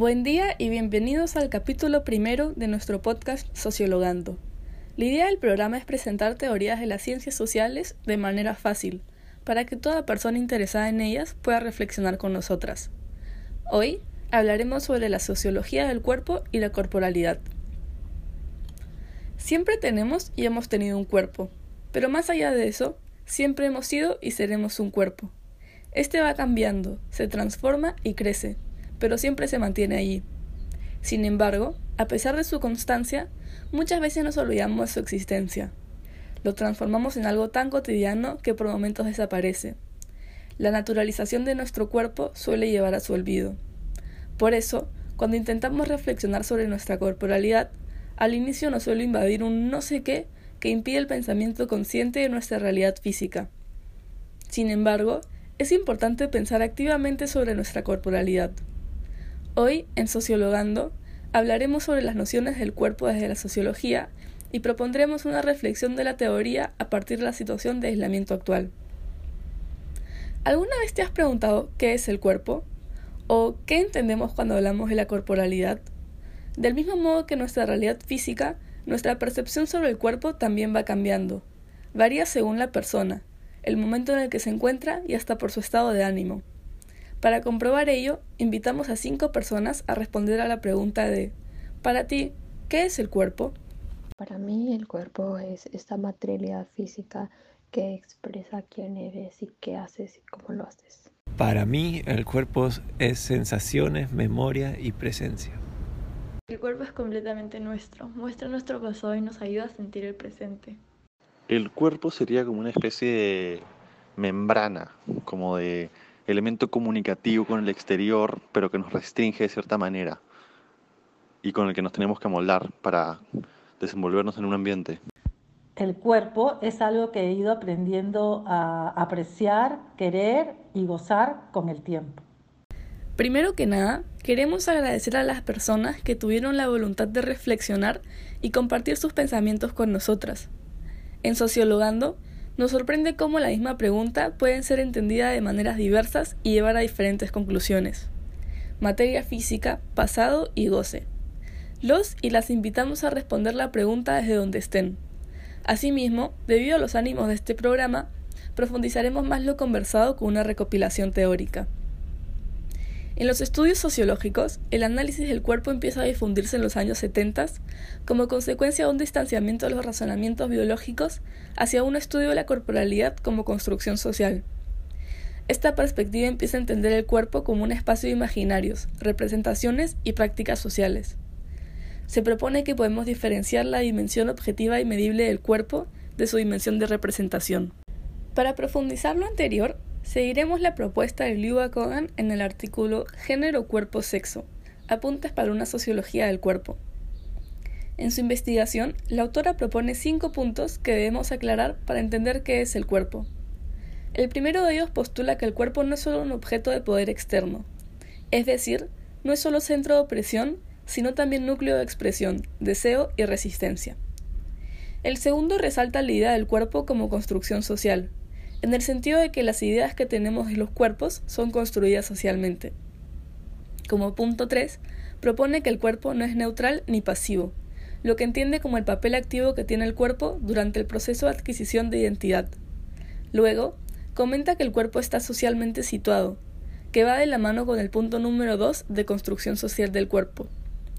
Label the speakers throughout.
Speaker 1: Buen día y bienvenidos al capítulo primero de nuestro podcast Sociologando. La idea del programa es presentar teorías de las ciencias sociales de manera fácil, para que toda persona interesada en ellas pueda reflexionar con nosotras. Hoy hablaremos sobre la sociología del cuerpo y la corporalidad. Siempre tenemos y hemos tenido un cuerpo, pero más allá de eso, siempre hemos sido y seremos un cuerpo. Este va cambiando, se transforma y crece pero siempre se mantiene allí. Sin embargo, a pesar de su constancia, muchas veces nos olvidamos de su existencia. Lo transformamos en algo tan cotidiano que por momentos desaparece. La naturalización de nuestro cuerpo suele llevar a su olvido. Por eso, cuando intentamos reflexionar sobre nuestra corporalidad, al inicio nos suele invadir un no sé qué que impide el pensamiento consciente de nuestra realidad física. Sin embargo, es importante pensar activamente sobre nuestra corporalidad. Hoy, en Sociologando, hablaremos sobre las nociones del cuerpo desde la sociología y propondremos una reflexión de la teoría a partir de la situación de aislamiento actual. ¿Alguna vez te has preguntado qué es el cuerpo? ¿O qué entendemos cuando hablamos de la corporalidad? Del mismo modo que nuestra realidad física, nuestra percepción sobre el cuerpo también va cambiando. Varía según la persona, el momento en el que se encuentra y hasta por su estado de ánimo. Para comprobar ello, invitamos a cinco personas a responder a la pregunta de, para ti, ¿qué es el cuerpo?
Speaker 2: Para mí el cuerpo es esta materialidad física que expresa quién eres y qué haces y cómo lo haces.
Speaker 3: Para mí el cuerpo es sensaciones, memoria y presencia.
Speaker 4: El cuerpo es completamente nuestro, muestra nuestro pasado y nos ayuda a sentir el presente.
Speaker 5: El cuerpo sería como una especie de membrana, como de elemento comunicativo con el exterior, pero que nos restringe de cierta manera y con el que nos tenemos que moldar para desenvolvernos en un ambiente.
Speaker 6: El cuerpo es algo que he ido aprendiendo a apreciar, querer y gozar con el tiempo.
Speaker 1: Primero que nada, queremos agradecer a las personas que tuvieron la voluntad de reflexionar y compartir sus pensamientos con nosotras. En Sociologando, nos sorprende cómo la misma pregunta puede ser entendida de maneras diversas y llevar a diferentes conclusiones. Materia física, pasado y goce. Los y las invitamos a responder la pregunta desde donde estén. Asimismo, debido a los ánimos de este programa, profundizaremos más lo conversado con una recopilación teórica. En los estudios sociológicos, el análisis del cuerpo empieza a difundirse en los años 70 como consecuencia de un distanciamiento de los razonamientos biológicos hacia un estudio de la corporalidad como construcción social. Esta perspectiva empieza a entender el cuerpo como un espacio de imaginarios, representaciones y prácticas sociales. Se propone que podemos diferenciar la dimensión objetiva y medible del cuerpo de su dimensión de representación. Para profundizar lo anterior, Seguiremos la propuesta de Liu Kogan en el artículo Género, Cuerpo, Sexo. Apuntes para una sociología del cuerpo. En su investigación, la autora propone cinco puntos que debemos aclarar para entender qué es el cuerpo. El primero de ellos postula que el cuerpo no es solo un objeto de poder externo, es decir, no es solo centro de opresión, sino también núcleo de expresión, deseo y resistencia. El segundo resalta la idea del cuerpo como construcción social, en el sentido de que las ideas que tenemos de los cuerpos son construidas socialmente. Como punto 3, propone que el cuerpo no es neutral ni pasivo, lo que entiende como el papel activo que tiene el cuerpo durante el proceso de adquisición de identidad. Luego, comenta que el cuerpo está socialmente situado, que va de la mano con el punto número 2 de construcción social del cuerpo.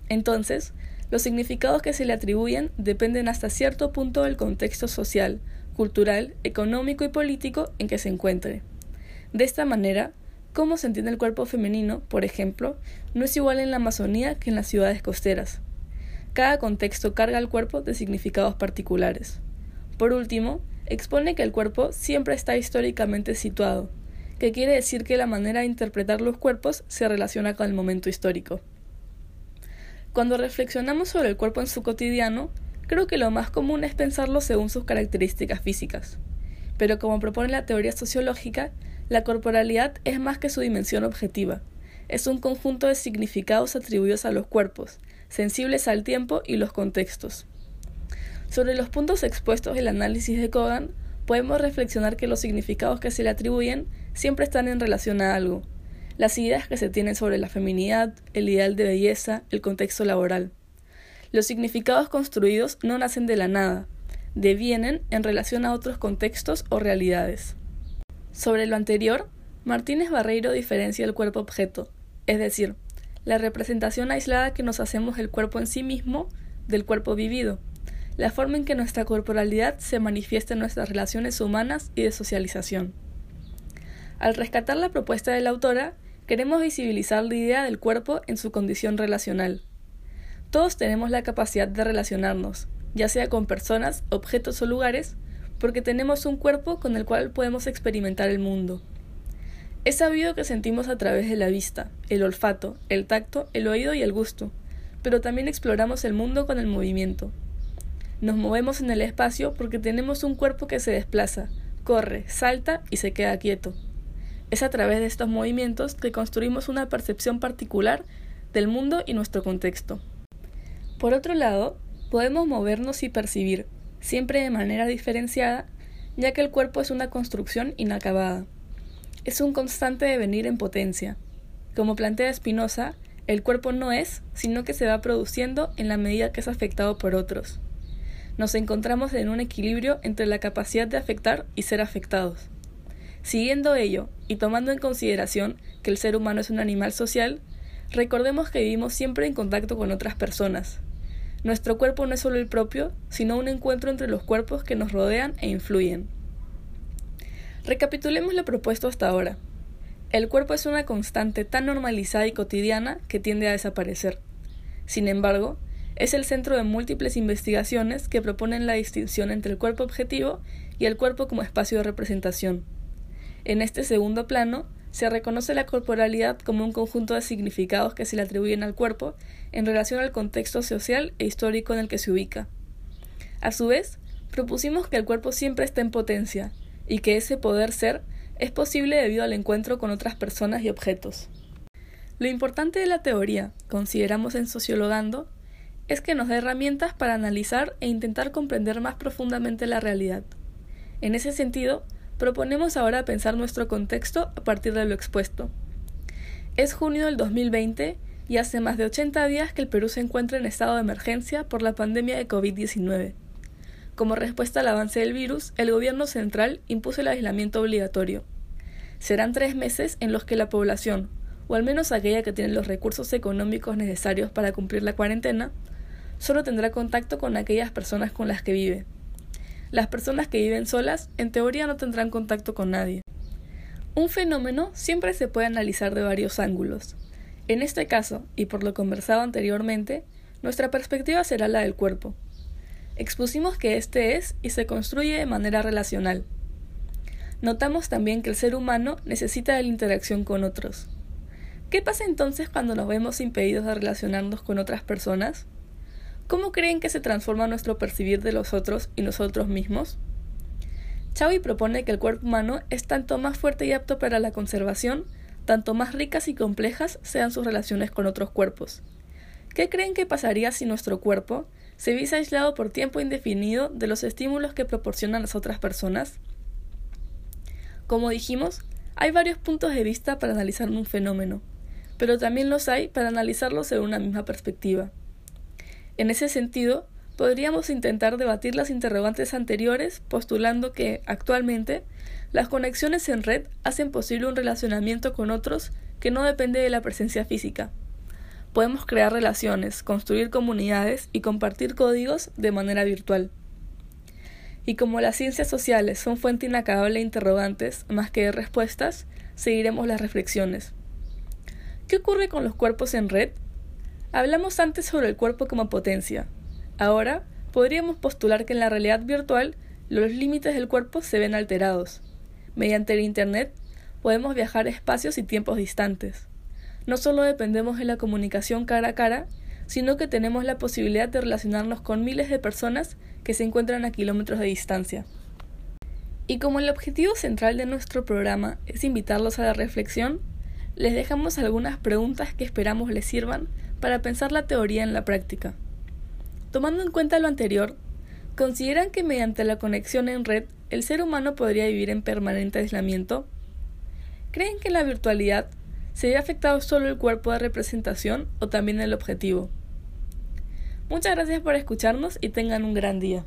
Speaker 1: Entonces, los significados que se le atribuyen dependen hasta cierto punto del contexto social, cultural, económico y político en que se encuentre. De esta manera, cómo se entiende el cuerpo femenino, por ejemplo, no es igual en la Amazonía que en las ciudades costeras. Cada contexto carga al cuerpo de significados particulares. Por último, expone que el cuerpo siempre está históricamente situado, que quiere decir que la manera de interpretar los cuerpos se relaciona con el momento histórico. Cuando reflexionamos sobre el cuerpo en su cotidiano, Creo que lo más común es pensarlo según sus características físicas. Pero como propone la teoría sociológica, la corporalidad es más que su dimensión objetiva. Es un conjunto de significados atribuidos a los cuerpos, sensibles al tiempo y los contextos. Sobre los puntos expuestos del análisis de Kogan, podemos reflexionar que los significados que se le atribuyen siempre están en relación a algo. las ideas que se tienen sobre la feminidad, el ideal de belleza, el contexto laboral. Los significados construidos no nacen de la nada, devienen en relación a otros contextos o realidades. Sobre lo anterior, Martínez Barreiro diferencia el cuerpo objeto, es decir, la representación aislada que nos hacemos del cuerpo en sí mismo del cuerpo vivido, la forma en que nuestra corporalidad se manifiesta en nuestras relaciones humanas y de socialización. Al rescatar la propuesta de la autora, queremos visibilizar la idea del cuerpo en su condición relacional. Todos tenemos la capacidad de relacionarnos, ya sea con personas, objetos o lugares, porque tenemos un cuerpo con el cual podemos experimentar el mundo. Es sabido que sentimos a través de la vista, el olfato, el tacto, el oído y el gusto, pero también exploramos el mundo con el movimiento. Nos movemos en el espacio porque tenemos un cuerpo que se desplaza, corre, salta y se queda quieto. Es a través de estos movimientos que construimos una percepción particular del mundo y nuestro contexto. Por otro lado, podemos movernos y percibir, siempre de manera diferenciada, ya que el cuerpo es una construcción inacabada. Es un constante devenir en potencia. Como plantea Spinoza, el cuerpo no es, sino que se va produciendo en la medida que es afectado por otros. Nos encontramos en un equilibrio entre la capacidad de afectar y ser afectados. Siguiendo ello, y tomando en consideración que el ser humano es un animal social, recordemos que vivimos siempre en contacto con otras personas. Nuestro cuerpo no es solo el propio, sino un encuentro entre los cuerpos que nos rodean e influyen. Recapitulemos lo propuesto hasta ahora. El cuerpo es una constante tan normalizada y cotidiana que tiende a desaparecer. Sin embargo, es el centro de múltiples investigaciones que proponen la distinción entre el cuerpo objetivo y el cuerpo como espacio de representación. En este segundo plano, se reconoce la corporalidad como un conjunto de significados que se le atribuyen al cuerpo en relación al contexto social e histórico en el que se ubica. A su vez, propusimos que el cuerpo siempre está en potencia y que ese poder ser es posible debido al encuentro con otras personas y objetos. Lo importante de la teoría, consideramos en Sociologando, es que nos da herramientas para analizar e intentar comprender más profundamente la realidad. En ese sentido, proponemos ahora pensar nuestro contexto a partir de lo expuesto. Es junio del 2020 y hace más de 80 días que el Perú se encuentra en estado de emergencia por la pandemia de COVID-19. Como respuesta al avance del virus, el gobierno central impuso el aislamiento obligatorio. Serán tres meses en los que la población, o al menos aquella que tiene los recursos económicos necesarios para cumplir la cuarentena, solo tendrá contacto con aquellas personas con las que vive. Las personas que viven solas, en teoría, no tendrán contacto con nadie. Un fenómeno siempre se puede analizar de varios ángulos. En este caso, y por lo conversado anteriormente, nuestra perspectiva será la del cuerpo, Expusimos que este es y se construye de manera relacional. Notamos también que el ser humano necesita de la interacción con otros. ¿Qué pasa entonces cuando nos vemos impedidos de relacionarnos con otras personas? ¿Cómo creen que se transforma nuestro percibir de los otros y nosotros mismos? Chaui propone que el cuerpo humano es tanto más fuerte y apto para la conservación, tanto más ricas y complejas sean sus relaciones con otros cuerpos. ¿Qué creen que pasaría si nuestro cuerpo, se viese aislado por tiempo indefinido de los estímulos que proporcionan las otras personas? Como dijimos, hay varios puntos de vista para analizar un fenómeno, pero también los hay para analizarlo según una misma perspectiva. En ese sentido, podríamos intentar debatir las interrogantes anteriores postulando que, actualmente, las conexiones en red hacen posible un relacionamiento con otros que no depende de la presencia física, podemos crear relaciones, construir comunidades y compartir códigos de manera virtual. Y como las ciencias sociales son fuente inacabable de interrogantes más que de respuestas, seguiremos las reflexiones. ¿Qué ocurre con los cuerpos en red? Hablamos antes sobre el cuerpo como potencia. Ahora, podríamos postular que en la realidad virtual los límites del cuerpo se ven alterados. Mediante el Internet podemos viajar espacios y tiempos distantes no solo dependemos de la comunicación cara a cara, sino que tenemos la posibilidad de relacionarnos con miles de personas que se encuentran a kilómetros de distancia. Y como el objetivo central de nuestro programa es invitarlos a la reflexión, les dejamos algunas preguntas que esperamos les sirvan para pensar la teoría en la práctica. Tomando en cuenta lo anterior, ¿consideran que mediante la conexión en red el ser humano podría vivir en permanente aislamiento? ¿Creen que la virtualidad ¿Se afectado solo el cuerpo de representación o también el objetivo? Muchas gracias por escucharnos y tengan un gran día.